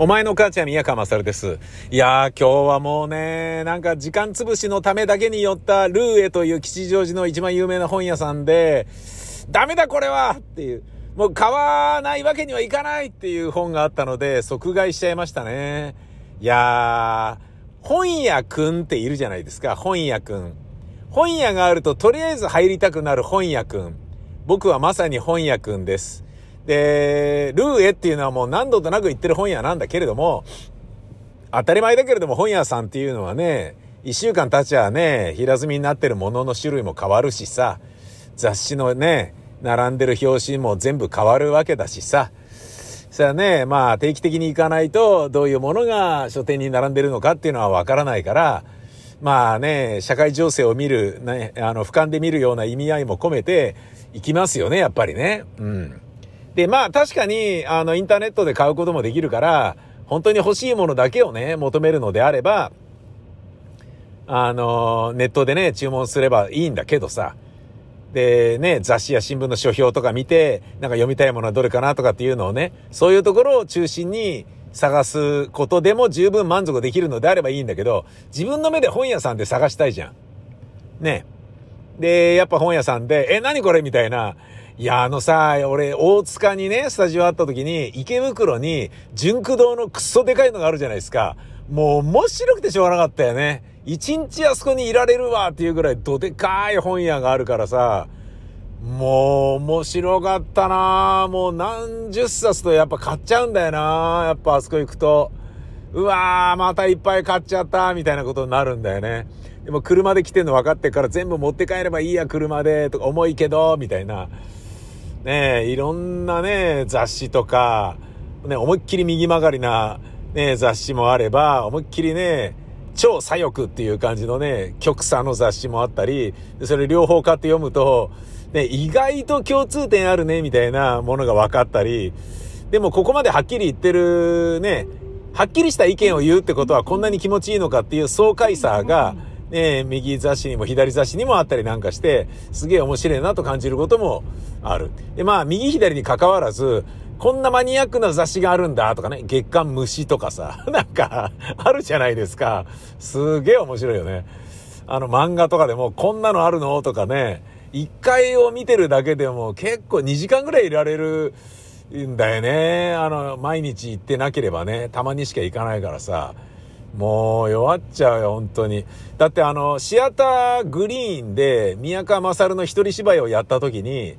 お前の母ちゃん宮川勝です。いやー、今日はもうね、なんか時間潰しのためだけに寄ったルーエという吉祥寺の一番有名な本屋さんで、ダメだこれはっていう、もう買わないわけにはいかないっていう本があったので、即買いしちゃいましたね。いやー、本屋くんっているじゃないですか、本屋くん。本屋があるととりあえず入りたくなる本屋くん。僕はまさに本屋くんです。で、ルーエっていうのはもう何度となく言ってる本屋なんだけれども、当たり前だけれども本屋さんっていうのはね、一週間経ちゃね、平積みになってるものの種類も変わるしさ、雑誌のね、並んでる表紙も全部変わるわけだしさ、それはね、まあ定期的に行かないとどういうものが書店に並んでるのかっていうのはわからないから、まあね、社会情勢を見る、ね、あの、俯瞰で見るような意味合いも込めて行きますよね、やっぱりね。うん。で、まあ確かに、あの、インターネットで買うこともできるから、本当に欲しいものだけをね、求めるのであれば、あの、ネットでね、注文すればいいんだけどさ、で、ね、雑誌や新聞の書評とか見て、なんか読みたいものはどれかなとかっていうのをね、そういうところを中心に探すことでも十分満足できるのであればいいんだけど、自分の目で本屋さんで探したいじゃん。ね。で、やっぱ本屋さんで、え、何これみたいな、いや、あのさ、俺、大塚にね、スタジオあった時に、池袋に、純駆堂のクソでかいのがあるじゃないですか。もう面白くてしょうがなかったよね。一日あそこにいられるわっていうぐらいどでかい本屋があるからさ、もう面白かったなもう何十冊とやっぱ買っちゃうんだよなやっぱあそこ行くと。うわー、またいっぱい買っちゃったみたいなことになるんだよね。でも車で来てんの分かってから全部持って帰ればいいや、車で、とか重いけど、みたいな。ねえいろんなね、雑誌とか、ね、思いっきり右曲がりな、ね、雑誌もあれば、思いっきりね、超左翼っていう感じのね、極左の雑誌もあったり、それ両方買って読むと、ね、意外と共通点あるね、みたいなものが分かったり、でもここまではっきり言ってるね、はっきりした意見を言うってことはこんなに気持ちいいのかっていう爽快さが、ね、右雑誌にも左雑誌にもあったりなんかして、すげえ面白いなと感じることもある。で、まあ、右左に関わらず、こんなマニアックな雑誌があるんだとかね、月刊虫とかさ、なんか、あるじゃないですか。すげえ面白いよね。あの漫画とかでも、こんなのあるの？とかね、一回を見てるだけでも結構2時間ぐらいいられるんだよね。あの、毎日行ってなければね、たまにしか行かないからさ。もう弱っちゃうよ、本当に。だってあの、シアターグリーンで宮川勝の一人芝居をやった時に、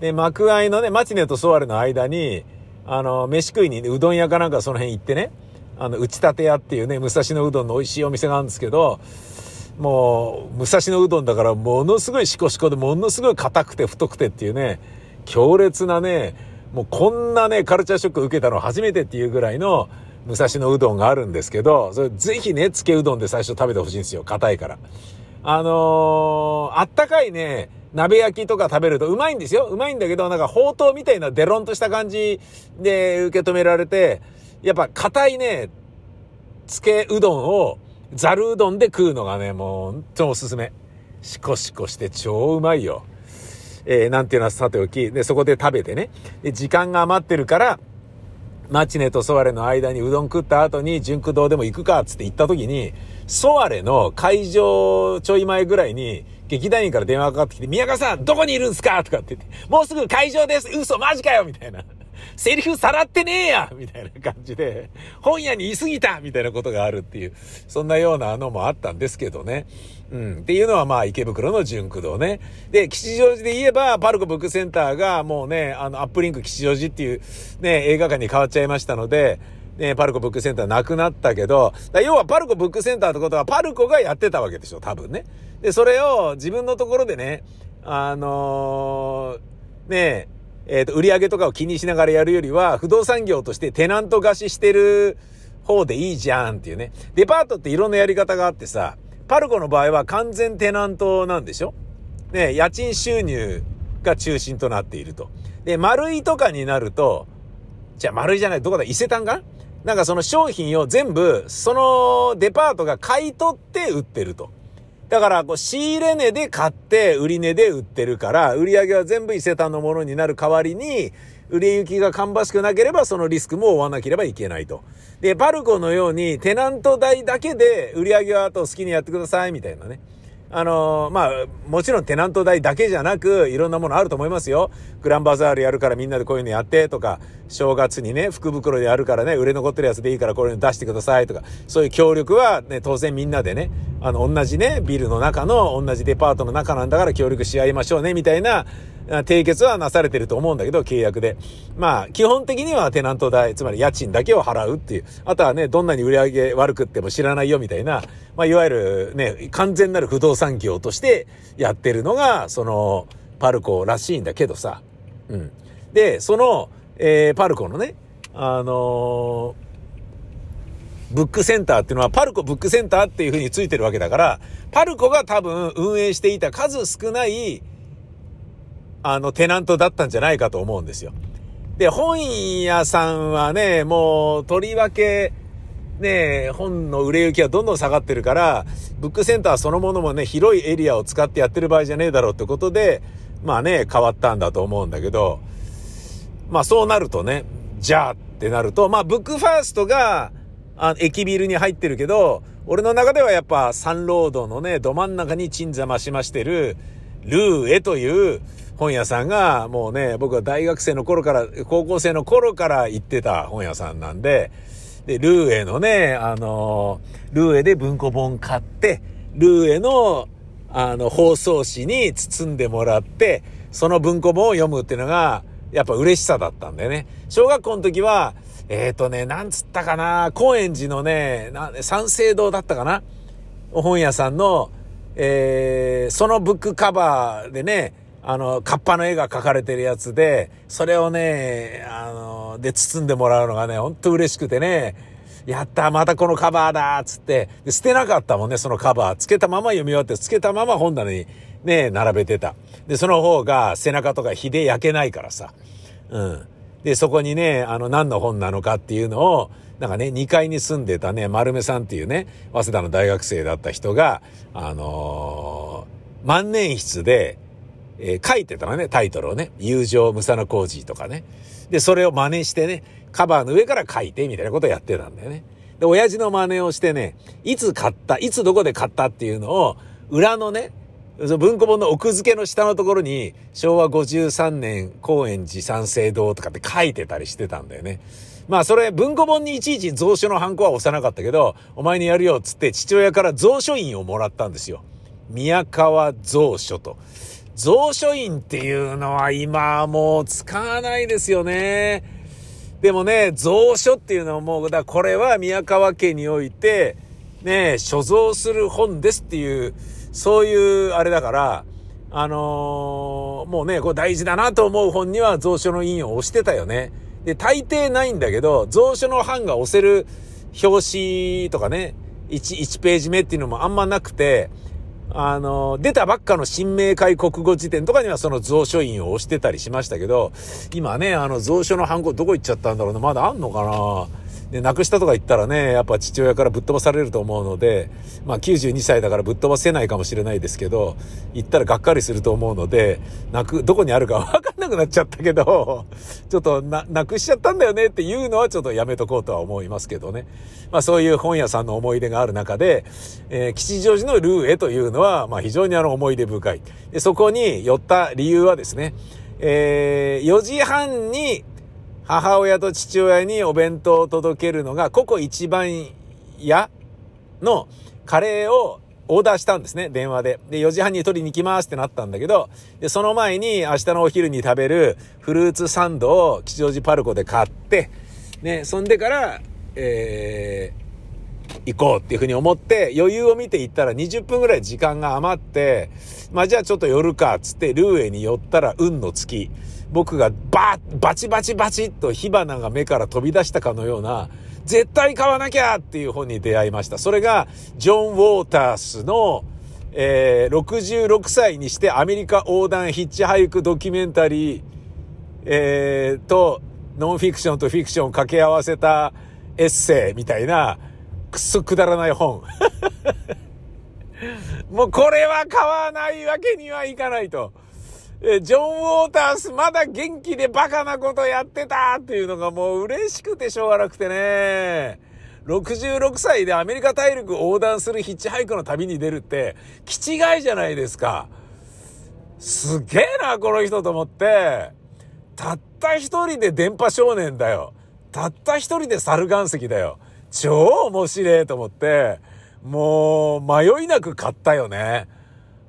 で、幕愛のね、マチネとソワレの間に、あの、飯食いに、ねうどん屋かなんかその辺行ってね、あの、打ち立て屋っていうね、武蔵野うどんの美味しいお店があるんですけど、もう、武蔵野うどんだからものすごいシコシコでものすごい硬くて太くてっていうね、強烈なね、もうこんなね、カルチャーショック受けたの初めてっていうぐらいの、武蔵野うどんがあるんですけど、それぜひね、つけうどんで最初食べてほしいんですよ。硬いから。あのー、あったかいね、鍋焼きとか食べるとうまいんですよ。うまいんだけど、なんかほうとうみたいなデロンとした感じで受け止められて、やっぱ硬いね、つけうどんをざるうどんで食うのがね、もう本当おすすめ。シコシコして超うまいよ。えー、なんていうのはさておき、で、そこで食べてね。で、時間が余ってるから、マチネとソワレの間にうどん食った後に純駆堂でも行くかっつって行った時に、ソワレの会場ちょい前ぐらいに、劇団員から電話かかってきて、宮川さん、どこにいるんすかとかって言って、もうすぐ会場です嘘マジかよみたいな。セリフさらってねえやみたいな感じで、本屋にいすぎたみたいなことがあるっていう、そんなようなのもあったんですけどね。うん。っていうのはまあ池袋の純駆動ね。で、吉祥寺で言えば、パルコブックセンターがもうね、あの、アップリンク吉祥寺っていうね、映画館に変わっちゃいましたので、ね、パルコブックセンターなくなったけど、要はパルコブックセンターってことはパルコがやってたわけでしょ、多分ね。で、それを自分のところでね、あのー、ねえ、っ、ー、と、売り上げとかを気にしながらやるよりは、不動産業としてテナント貸ししてる方でいいじゃんっていうね。デパートっていろんなやり方があってさ、パルコの場合は完全テナントなんでしょ？ね、家賃収入が中心となっていると。で、丸いとかになると、じゃあ丸いじゃない、どこだ？伊勢丹かなんかその商品を全部、そのデパートが買い取って売ってると。だから、こう、仕入れ値で買って、売り値で売ってるから、売り上げは全部伊勢丹のものになる代わりに、売れ行きが芳しくなければそのリスクも負わなければいけないと。で、パルコのようにテナント代だけで売り上げはあと好きにやってくださいみたいなね。あのー、まあ、もちろんテナント代だけじゃなく、いろんなものあると思いますよ。グランバザールやるからみんなでこういうのやってとか、正月にね、福袋でやるからね、売れ残ってるやつでいいからこれ出してくださいとか、そういう協力はね、当然みんなでね、あの、同じね、ビルの中の、同じデパートの中なんだから協力し合いましょうね、みたいな、締結はなされてると思うんだけど、契約で。まあ、基本的にはテナント代、つまり家賃だけを払うっていう。あとはね、どんなに売り上げ悪くっても知らないよみたいな、まあ、いわゆるね、完全なる不動産業としてやってるのが、その、パルコらしいんだけどさ。うん。で、その、えー、パルコのね、あのーブックセンターっていうのはパルコブックセンターっていう風についてるわけだから、パルコが多分運営していた数少ないあの、テナントだったんじゃないかと思うんですよ。で、本屋さんはね、もう、とりわけ、ね、本の売れ行きはどんどん下がってるから、ブックセンターそのものもね、広いエリアを使ってやってる場合じゃねえだろうってことで、まあね、変わったんだと思うんだけど、まあそうなるとね、じゃあってなると、まあブックファーストが、あ駅ビルに入ってるけど、俺の中ではやっぱサンロードのね、ど真ん中に鎮座増しましてる、ルーエという本屋さんが、もうね、僕は大学生の頃から、高校生の頃から行ってた本屋さんなんで、で、ルーエのね、あの、ルーエで文庫本買って、ルーエの、あの、放送紙に包んでもらって、その文庫本を読むっていうのが、やっぱ嬉しさだったんだよね。小学校の時は、えっ、ー、とね、なんつったかな、高円寺のね、三省堂だったかな本屋さんの、えー、そのブックカバーでね、あの、カッパの絵が描かれてるやつで、それをね、あの、で包んでもらうのがね、ほんと嬉しくてね、やったまたこのカバーだつって、で、捨てなかったもんね、そのカバー。つけたまま読み終わって、つけたまま本棚にね、並べてた。で、その方が背中とか火で焼けないからさ。うん。で、そこにね、あの、何の本なのかっていうのを、なんかね、2階に住んでたね、丸目さんっていうね、早稲田の大学生だった人が、あのー、万年筆で、えー、書いてたのね、タイトルをね。友情、ムサナコージーとかね。で、それを真似してね、カバーの上から書いて、みたいなことをやってたんだよね。で、親父の真似をしてね、いつ買った、いつどこで買ったっていうのを、裏のね、文庫本の奥付けの下のところに、昭和53年高円寺三省堂とかって書いてたりしてたんだよね。まあそれ文庫本にいちいち蔵書のハンコは押さなかったけど、お前にやるよっつって父親から蔵書印をもらったんですよ。宮川蔵書と。蔵書印っていうのは今もう使わないですよね。でもね、蔵書っていうのはもう、だこれは宮川家において、ね、所蔵する本ですっていう、そういうあれだから、あのー、もうね、これ大事だなと思う本には蔵書の印を押してたよね。で、大抵ないんだけど、蔵書の版が押せる表紙とかね、1、1ページ目っていうのもあんまなくて、あの、出たばっかの新明解国語辞典とかにはその蔵書印を押してたりしましたけど、今ね、あの蔵書のハンコどこ行っちゃったんだろうな、まだあんのかな。で、亡くしたとか言ったらね、やっぱ父親からぶっ飛ばされると思うので、まあ92歳だからぶっ飛ばせないかもしれないですけど、行ったらがっかりすると思うので、泣く、どこにあるかわかんなくなっちゃったけど、ちょっとな、なくしちゃったんだよねっていうのはちょっとやめとこうとは思いますけどね。まあそういう本屋さんの思い出がある中で、えー、吉祥寺のルーエというのは、まあ非常にあの思い出深い。で、そこに寄った理由はですね、えー、4時半に母親と父親にお弁当を届けるのが、ココ一番屋のカレーをオーダーしたんですね、電話で。で、4時半に取りに行きますってなったんだけど、で、その前に明日のお昼に食べるフルーツサンドを吉祥寺パルコで買って、ね、そんでから、えー、行こうっていうふうに思って、余裕を見て行ったら20分ぐらい時間が余って、まあじゃあちょっと寄るか、つってルーエに寄ったら運の月。僕がババチバチバチっと火花が目から飛び出したかのような、絶対買わなきゃっていう本に出会いました。それが、ジョン・ウォータースの、えー、66歳にしてアメリカ横断ヒッチハイクドキュメンタリー、えー、と、ノンフィクションとフィクションを掛け合わせたエッセイみたいな、くっそくだらない本。もうこれは買わないわけにはいかないと。えジョン・ウォータースまだ元気でバカなことやってたっていうのがもう嬉しくてしょうがなくてね。66歳でアメリカ大陸横断するヒッチハイクの旅に出るって、気違いじゃないですか。すげえな、この人と思って。たった一人で電波少年だよ。たった一人で猿岩石だよ。超面白いと思って、もう迷いなく買ったよね。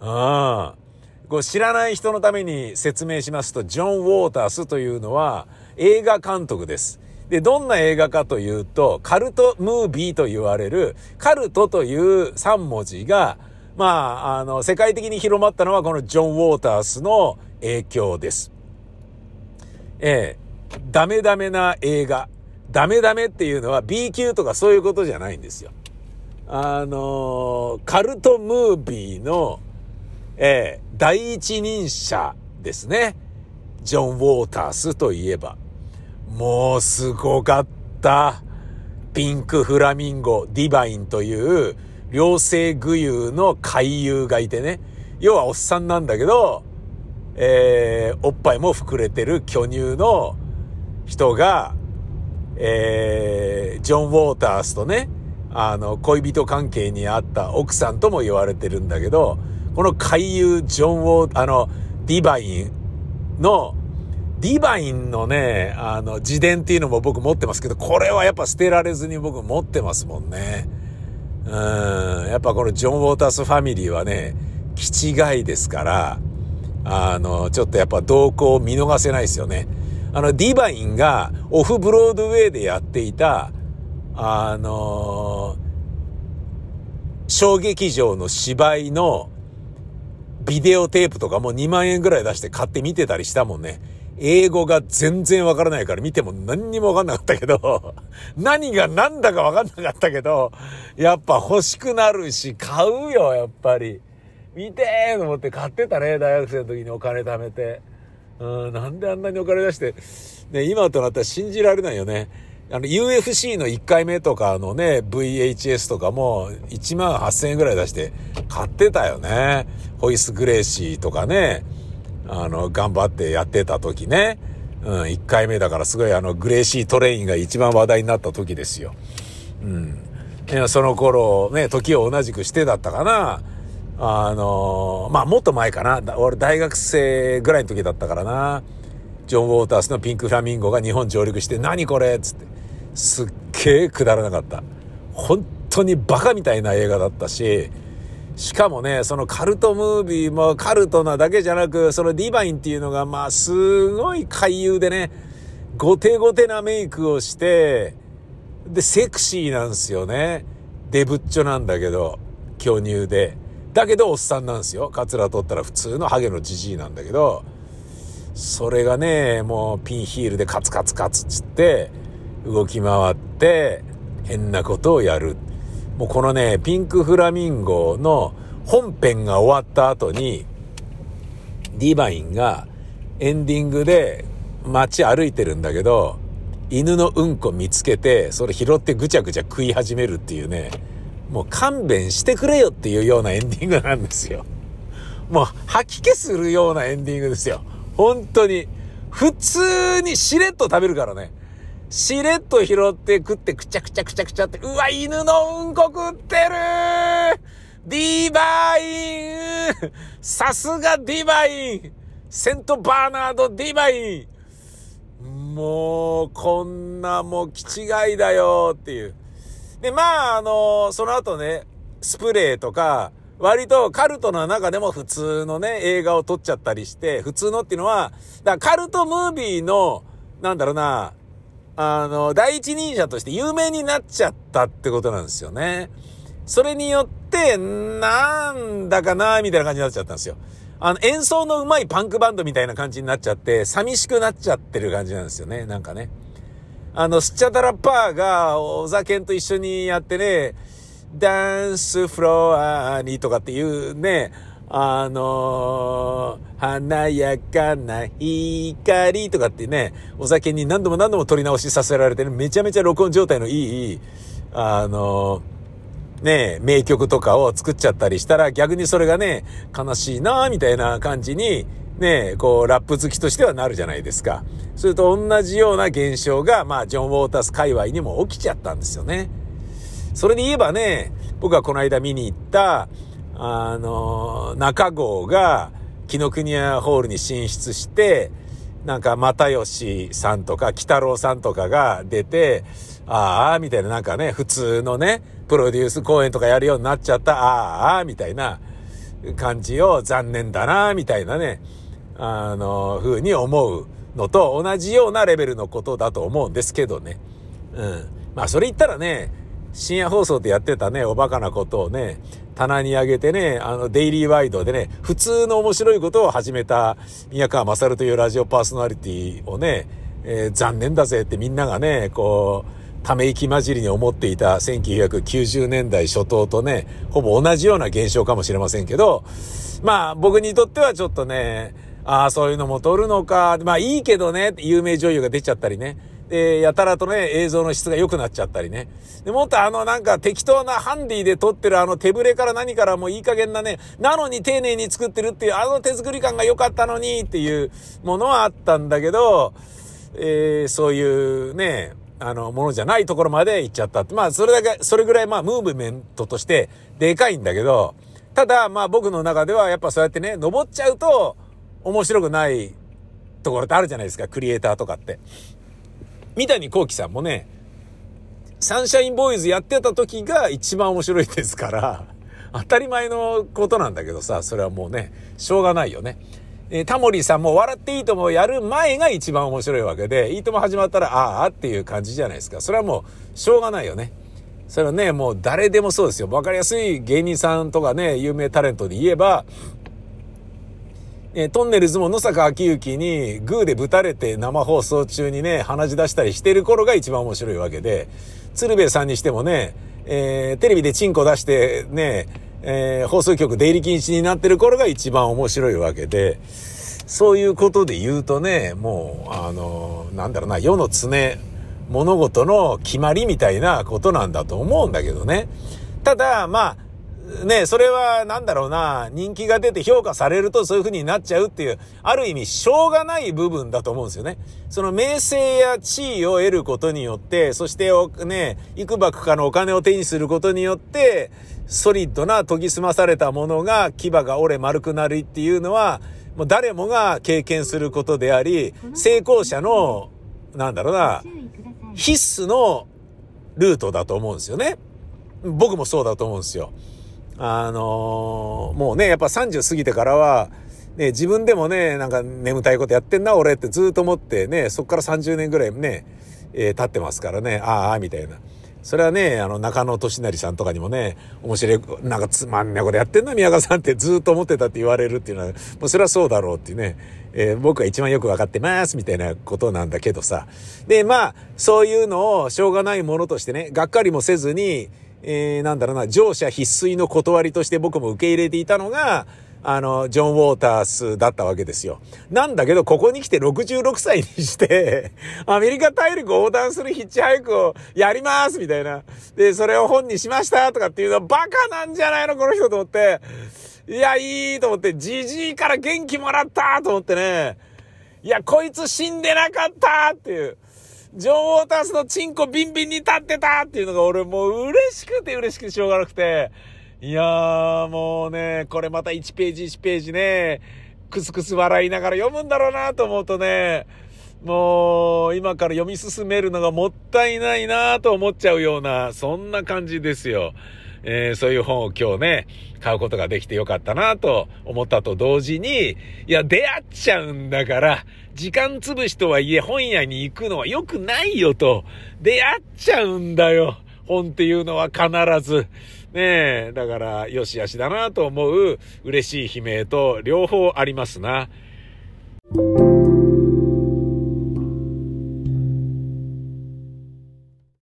うん。こう知らない人のために説明しますと、ジョン・ウォータースというのは映画監督です。で、どんな映画かというと、カルトムービーと言われる、カルトという3文字が、まあ、あの、世界的に広まったのはこのジョン・ウォータースの影響です。ええ、ダメダメな映画。ダメダメっていうのは B 級とかそういうことじゃないんですよ。あのカルトムービーの、ええ、第一人者ですね。ジョン・ウォータースといえば。もうすごかった。ピンクフラミンゴ、ディバインという両性具有の回遊がいてね。要はおっさんなんだけど、えー、おっぱいも膨れてる巨乳の人が、えー、ジョン・ウォータースとね、あの、恋人関係にあった奥さんとも言われてるんだけど、この回遊ジョン・ウォー、あの、ディバインの、ディバインのね、あの、自伝っていうのも僕持ってますけど、これはやっぱ捨てられずに僕持ってますもんね。うん、やっぱこのジョン・ウォータースファミリーはね、気違いですから、あの、ちょっとやっぱ動向を見逃せないですよね。あの、ディバインがオフブロードウェイでやっていた、あの小劇場の芝居のビデオテープとかも2万円ぐらい出して買って見てたりしたもんね。英語が全然わからないから見ても何にもわかんなかったけど、何が何だかわかんなかったけど、やっぱ欲しくなるし、買うよ、やっぱり。見てーと思って買ってたね、大学生の時にお金貯めて。うん、なんであんなにお金出して、ね、今となったら信じられないよね。あの、UFC の1回目とかのね、VHS とかも1万8000円ぐらい出して買ってたよね。ホイス・グレーシーとかね、あの、頑張ってやってた時ね。うん、1回目だからすごいあの、グレーシートレインが一番話題になった時ですよ。うん。その頃ね、時を同じくしてだったかな。あのまあ、もっと前かな。俺大学生ぐらいの時だったからな。ジョン・ウォータースのピンクフラミンゴが日本上陸して、何これっつって。すっげえくだらなかった。本当にバカみたいな映画だったし、しかもね、そのカルトムービーもカルトなだけじゃなく、そのディバインっていうのが、まあ、すごい回遊でね、ゴテゴテなメイクをして、で、セクシーなんですよね。デブッチョなんだけど、巨乳で。だけどおっさんなんですよ。カツラ取ったら普通のハゲのジジイなんだけど、それがね、もうピンヒールでカツカツカツっつって、動き回って、変なことをやる。もうこのね、ピンクフラミンゴの本編が終わった後に、ディバインがエンディングで街歩いてるんだけど、犬のうんこ見つけて、それ拾ってぐちゃぐちゃ食い始めるっていうね、もう勘弁してくれよっていうようなエンディングなんですよ。もう吐き気するようなエンディングですよ。本当に。普通にしれっと食べるからね。しれっと拾って食ってくちゃくちゃくちゃくちゃって、うわ、犬のうんこ食ってる。ディバイン。さすがディバイン。セントバーナード・ディバイン。もう、こんなもう、気違いだよっていう。で、まあ、あの、その後ね、スプレーとか、割とカルトの中でも普通のね、映画を撮っちゃったりして、普通のっていうのは、だカルトムービーの、なんだろうな、あの、第一人者として有名になっちゃったってことなんですよね。それによって、なんだかな、みたいな感じになっちゃったんですよ。あの、演奏の上手いパンクバンドみたいな感じになっちゃって、寂しくなっちゃってる感じなんですよね、なんかね。あの、スチャダラッパーが、お酒と一緒にやってね、ダンスフロアにとかっていうね、あのー、華やかな光とかってね、お酒に何度も何度も撮り直しさせられてね、めちゃめちゃ録音状態のいい、あのー、ね、名曲とかを作っちゃったりしたら逆にそれがね、悲しいなみたいな感じにね、こう、ラップ好きとしてはなるじゃないですか。それと同じような現象が、まあ、ジョン・ウォータース界隈にも起きちゃったんですよね。それで言えばね、僕はこの間見に行った、あの、中郷が、紀ノ国屋ホールに進出して、なんか、又吉さんとか、北郎さんとかが出て、ああ、みたいな、なんかね、普通のね、プロデュース公演とかやるようになっちゃった、ああ、みたいな感じを残念だな、みたいなね、あの、風に思うのと同じようなレベルのことだと思うんですけどね。うん。まあ、それ言ったらね、深夜放送でやってたね、おバカなことをね、棚に上げてね、あの、デイリーワイドでね、普通の面白いことを始めた宮川勝というラジオパーソナリティをね、えー、残念だぜってみんながね、こう、ため息混じりに思っていた1990年代初頭とね、ほぼ同じような現象かもしれませんけど、まあ僕にとってはちょっとね、ああ、そういうのも撮るのか、まあいいけどね、有名女優が出ちゃったりね。で、やたらとね、映像の質が良くなっちゃったりね。で、もっとあのなんか適当なハンディで撮ってるあの手ぶれから何からもういい加減なね、なのに丁寧に作ってるっていうあの手作り感が良かったのにっていうものはあったんだけど、えー、そういうね、あの、ものじゃないところまで行っちゃったって。まあ、それだけ、それぐらいまあ、ムーブメントとしてでかいんだけど、ただ、まあ僕の中ではやっぱそうやってね、登っちゃうと面白くないところってあるじゃないですか、クリエイターとかって。三谷幸喜さんもね、サンシャインボーイズやってた時が一番面白いですから、当たり前のことなんだけどさ、それはもうね、しょうがないよね。え、タモリさんも笑っていいともやる前が一番面白いわけで、いいとも始まったら、ああっていう感じじゃないですか。それはもう、しょうがないよね。それはね、もう誰でもそうですよ。わかりやすい芸人さんとかね、有名タレントで言えば、えトンネルズも野坂昭之にグーでぶたれて生放送中にね、鼻血出したりしてる頃が一番面白いわけで、鶴瓶さんにしてもね、えー、テレビでチンコ出してね、えー、放送局出入り禁止になってる頃が一番面白いわけで、そういうことで言うとね、もう、あの、なんだろうな、世の常、物事の決まりみたいなことなんだと思うんだけどね。ただ、まあ、ね、それはなんだろうな、人気が出て評価されるとそういう風になっちゃうっていう、ある意味しょうがない部分だと思うんですよね。その名声や地位を得ることによって、そしてね、幾ばくかのお金を手にすることによって、ソリッドな研ぎ澄まされたものが牙が折れ丸くなるっていうのは、もう誰もが経験することであり、成功者の、なんだろうな、必須のルートだと思うんですよね。僕もそうだと思うんですよ。あのー、もうね、やっぱ30過ぎてからは、ね、自分でもね、なんか眠たいことやってんな、俺ってずっと思ってね、そっから30年ぐらいね、えー、経ってますからね、ああ、みたいな。それはね、あの、中野俊成さんとかにもね、面白い、なんかつまんねえことやってんな、宮川さんってずっと思ってたって言われるっていうのは、もうそれはそうだろうっていうね、えー、僕は一番よくわかってます、みたいなことなんだけどさ。で、まあ、そういうのをしょうがないものとしてね、がっかりもせずに、えー、なんだろうな、乗車必須の断りとして僕も受け入れていたのが、あの、ジョン・ウォータースだったわけですよ。なんだけど、ここに来て66歳にして、アメリカ大陸横断するヒッチハイクをやりますみたいな。で、それを本にしましたとかっていうのはバカなんじゃないのこの人と思って。いや、いいと思って、じじいから元気もらったと思ってね。いや、こいつ死んでなかったっていう。ジョン・ウォータースのチンコビンビンに立ってたっていうのが俺もう嬉しくて嬉しくてしょうがなくて。いやーもうね、これまた1ページ1ページね、クスクス笑いながら読むんだろうなと思うとね、もう今から読み進めるのがもったいないなと思っちゃうような、そんな感じですよ。えー、そういう本を今日ね、買うことができてよかったなと思ったと同時に、いや、出会っちゃうんだから、時間潰しとはいえ本屋に行くのは良くないよと、出会っちゃうんだよ。本っていうのは必ず。ねえ、だから、よしあしだなと思う嬉しい悲鳴と両方ありますな。